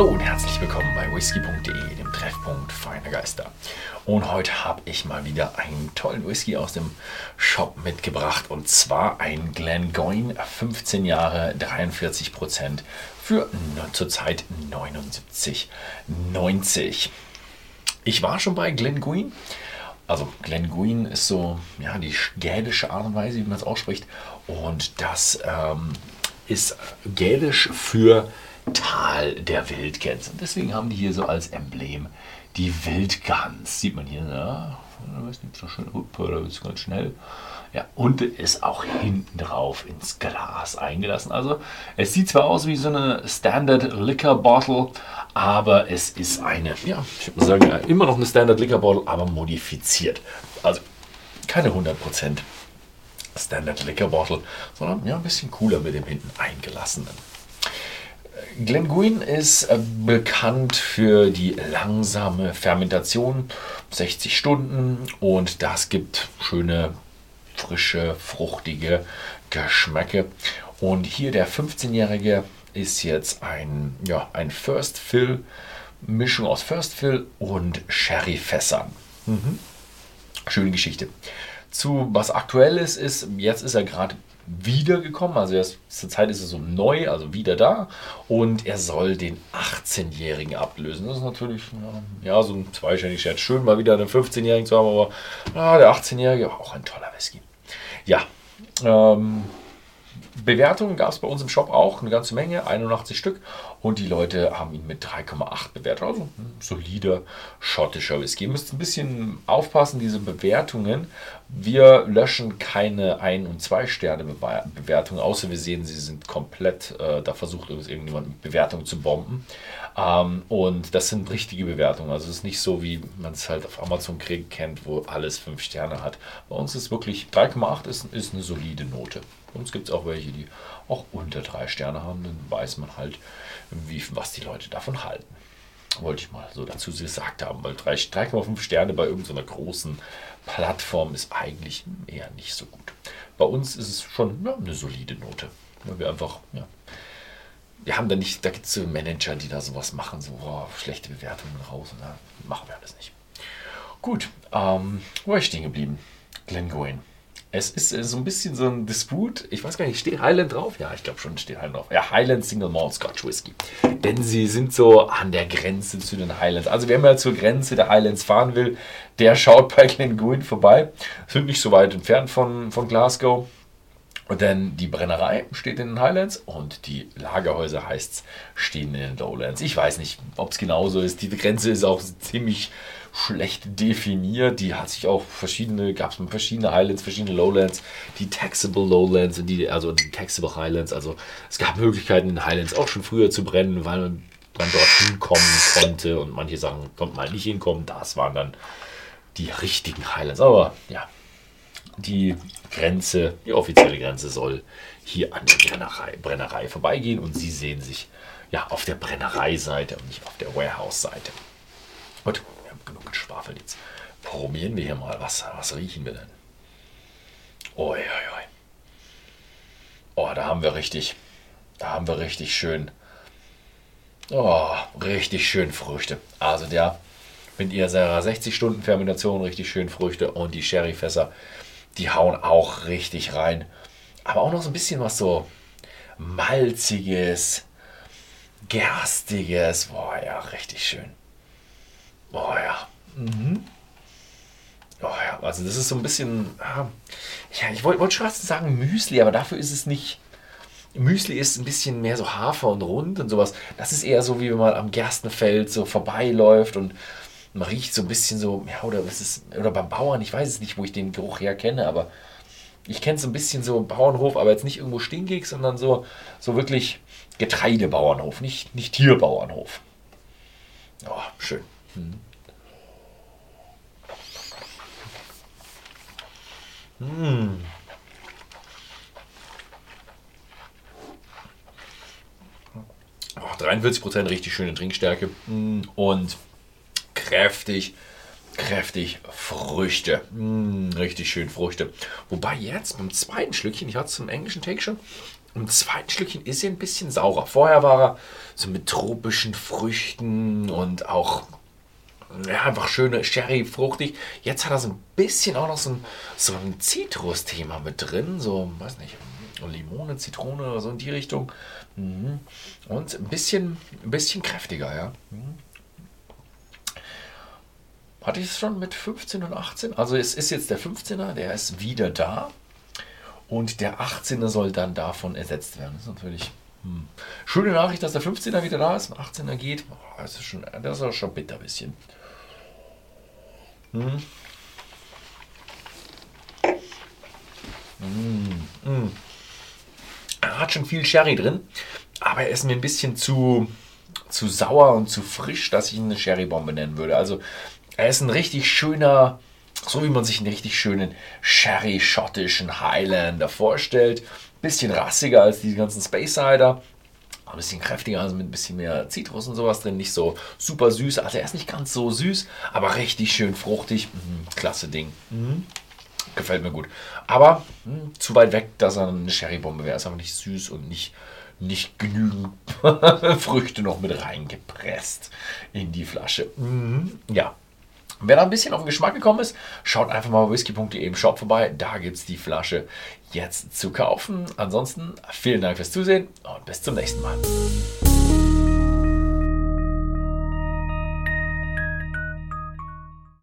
Hallo und herzlich willkommen bei whisky.de, dem Treffpunkt feiner Geister. Und heute habe ich mal wieder einen tollen Whisky aus dem Shop mitgebracht und zwar ein Glengoyne, 15 Jahre, 43 Prozent für zurzeit 79,90. Ich war schon bei Glengoyne. Also Glengoyne ist so ja, die gälische Art und Weise, wie man es ausspricht. Und das ähm, ist gälisch für Tal der Wildgans. Und deswegen haben die hier so als Emblem die Wildgans. Sieht man hier, ne? Das nicht so schön, da ist ganz schnell. Ja, und ist auch hinten drauf ins Glas eingelassen. Also es sieht zwar aus wie so eine Standard Liquor Bottle, aber es ist eine, ja, ich würde sagen, immer noch eine Standard Liquor Bottle, aber modifiziert. Also keine 100% Standard Liquor Bottle, sondern ja, ein bisschen cooler mit dem hinten eingelassenen. Glenguin ist äh, bekannt für die langsame Fermentation, 60 Stunden und das gibt schöne, frische, fruchtige Geschmäcke. Und hier der 15-Jährige ist jetzt ein, ja, ein First Fill, Mischung aus First Fill und Sherry-Fässern. Mhm. Schöne Geschichte. Zu was aktuelles ist, jetzt ist er gerade wiedergekommen. Also er ist, zurzeit ist er so neu, also wieder da. Und er soll den 18-Jährigen ablösen. Das ist natürlich ja, so ein zweistelliges Scherz. Schön, mal wieder einen 15-Jährigen zu haben, aber ja, der 18-Jährige, auch ein toller Whisky. Ja, ähm, Bewertungen gab es bei uns im Shop auch eine ganze Menge, 81 Stück. Und die Leute haben ihn mit 3,8 bewertet. Also ein solider schottischer Whisky. Ihr müsst ein bisschen aufpassen, diese Bewertungen. Wir löschen keine 1- und 2-Sterne-Bewertungen, außer wir sehen, sie sind komplett, äh, da versucht irgendjemand Bewertungen zu bomben. Ähm, und das sind richtige Bewertungen. Also es ist nicht so, wie man es halt auf Amazon kennt, wo alles 5 Sterne hat. Bei uns ist wirklich 3,8 ist, ist eine solide Note. Uns gibt es auch welche, die auch unter 3 Sterne haben. Dann weiß man halt, wie, was die Leute davon halten. Wollte ich mal so dazu gesagt haben, weil 3,5 Sterne bei irgendeiner großen Plattform ist eigentlich eher nicht so gut. Bei uns ist es schon ja, eine solide Note. Weil wir einfach, ja, wir haben da nicht, da gibt es so Manager, die da sowas machen, so oh, schlechte Bewertungen raus. Und da machen wir alles nicht. Gut, ähm, wo war ich stehen geblieben? Glengoyne. Es ist äh, so ein bisschen so ein Disput. Ich weiß gar nicht, steht Highland drauf? Ja, ich glaube schon, steht Highland drauf. Ja, Highland Single Malt Scotch Whisky. Denn sie sind so an der Grenze zu den Highlands. Also wer mal zur Grenze der Highlands fahren will, der schaut bei Glengoyne vorbei. Sind nicht so weit entfernt von, von Glasgow. Denn die Brennerei steht in den Highlands und die Lagerhäuser heißt es, stehen in den Lowlands. Ich weiß nicht, ob es genauso ist. Die Grenze ist auch ziemlich schlecht definiert. Die hat sich auch verschiedene, gab es verschiedene Highlands, verschiedene Lowlands, die Taxable Lowlands die, also die Taxable Highlands. Also es gab Möglichkeiten in Highlands auch schon früher zu brennen, weil man dann dort hinkommen konnte und manche Sachen konnte man nicht hinkommen. Das waren dann die richtigen Highlands. Aber ja, die Grenze, die offizielle Grenze soll hier an der Brennerei, Brennerei vorbeigehen und Sie sehen sich ja auf der Brennereiseite und nicht auf der Warehouse-Seite. Gut, wir haben genug geschwafelt jetzt. Probieren wir hier mal. Was, was riechen wir denn? Oi, oi, oi. Oh, da haben wir richtig, da haben wir richtig schön, oh, richtig schön Früchte. Also der mit ihrer 60 Stunden Fermentation richtig schön Früchte und die Sherryfässer die hauen auch richtig rein. Aber auch noch so ein bisschen was so malziges, gerstiges. Boah, ja, richtig schön. Boah, ja. Mhm. Oh ja, also das ist so ein bisschen, ja, ich wollte wollt schon fast sagen Müsli, aber dafür ist es nicht. Müsli ist ein bisschen mehr so Hafer und rund und sowas. Das ist eher so, wie wenn man am Gerstenfeld so vorbeiläuft und man riecht so ein bisschen so, ja, oder was ist, oder beim Bauern, ich weiß es nicht, wo ich den Geruch herkenne, aber ich kenne es so ein bisschen so Bauernhof, aber jetzt nicht irgendwo stinkig, sondern so, so wirklich Getreidebauernhof, nicht, nicht Tierbauernhof. Oh, schön. Hm. Hm. Oh, 43% richtig schöne Trinkstärke. Hm. Und kräftig, kräftig Früchte. Mm, richtig schön Früchte. Wobei jetzt beim zweiten Schlückchen, ich hatte es zum englischen Take schon, Im zweiten Schlückchen ist er ein bisschen saurer. Vorher war er so mit tropischen Früchten und auch ja, einfach schöne Sherry, fruchtig. Jetzt hat er so ein bisschen auch noch so ein, so ein Zitrus-Thema mit drin. So, weiß nicht, Limone, Zitrone oder so in die Richtung. Mhm. Und ein bisschen, ein bisschen kräftiger, ja. Mhm. Hatte ich es schon mit 15 und 18? Also es ist jetzt der 15er, der ist wieder da. Und der 18er soll dann davon ersetzt werden. Das ist natürlich hm. schöne Nachricht, dass der 15er wieder da ist. Ein 18er geht. Oh, das, ist schon, das ist auch schon bitter ein bisschen. Hm. Mm, mm. Er hat schon viel Sherry drin, aber er ist mir ein bisschen zu, zu sauer und zu frisch, dass ich ihn eine Sherrybombe nennen würde. Also er ist ein richtig schöner, so wie man sich einen richtig schönen Sherry-schottischen Highlander vorstellt. Bisschen rassiger als die ganzen Space Cider. Ein bisschen kräftiger, also mit ein bisschen mehr Zitrus und sowas drin. Nicht so super süß. Also er ist nicht ganz so süß, aber richtig schön fruchtig. Mhm, klasse Ding. Mhm. Gefällt mir gut. Aber mh, hm, zu weit weg, dass er eine Sherrybombe wäre. Ist aber nicht süß und nicht, nicht genügend Früchte noch mit reingepresst in die Flasche. Mhm. Ja, Wer da ein bisschen auf den Geschmack gekommen ist, schaut einfach mal bei whisky.de im Shop vorbei. Da gibt es die Flasche jetzt zu kaufen. Ansonsten vielen Dank fürs Zusehen und bis zum nächsten Mal.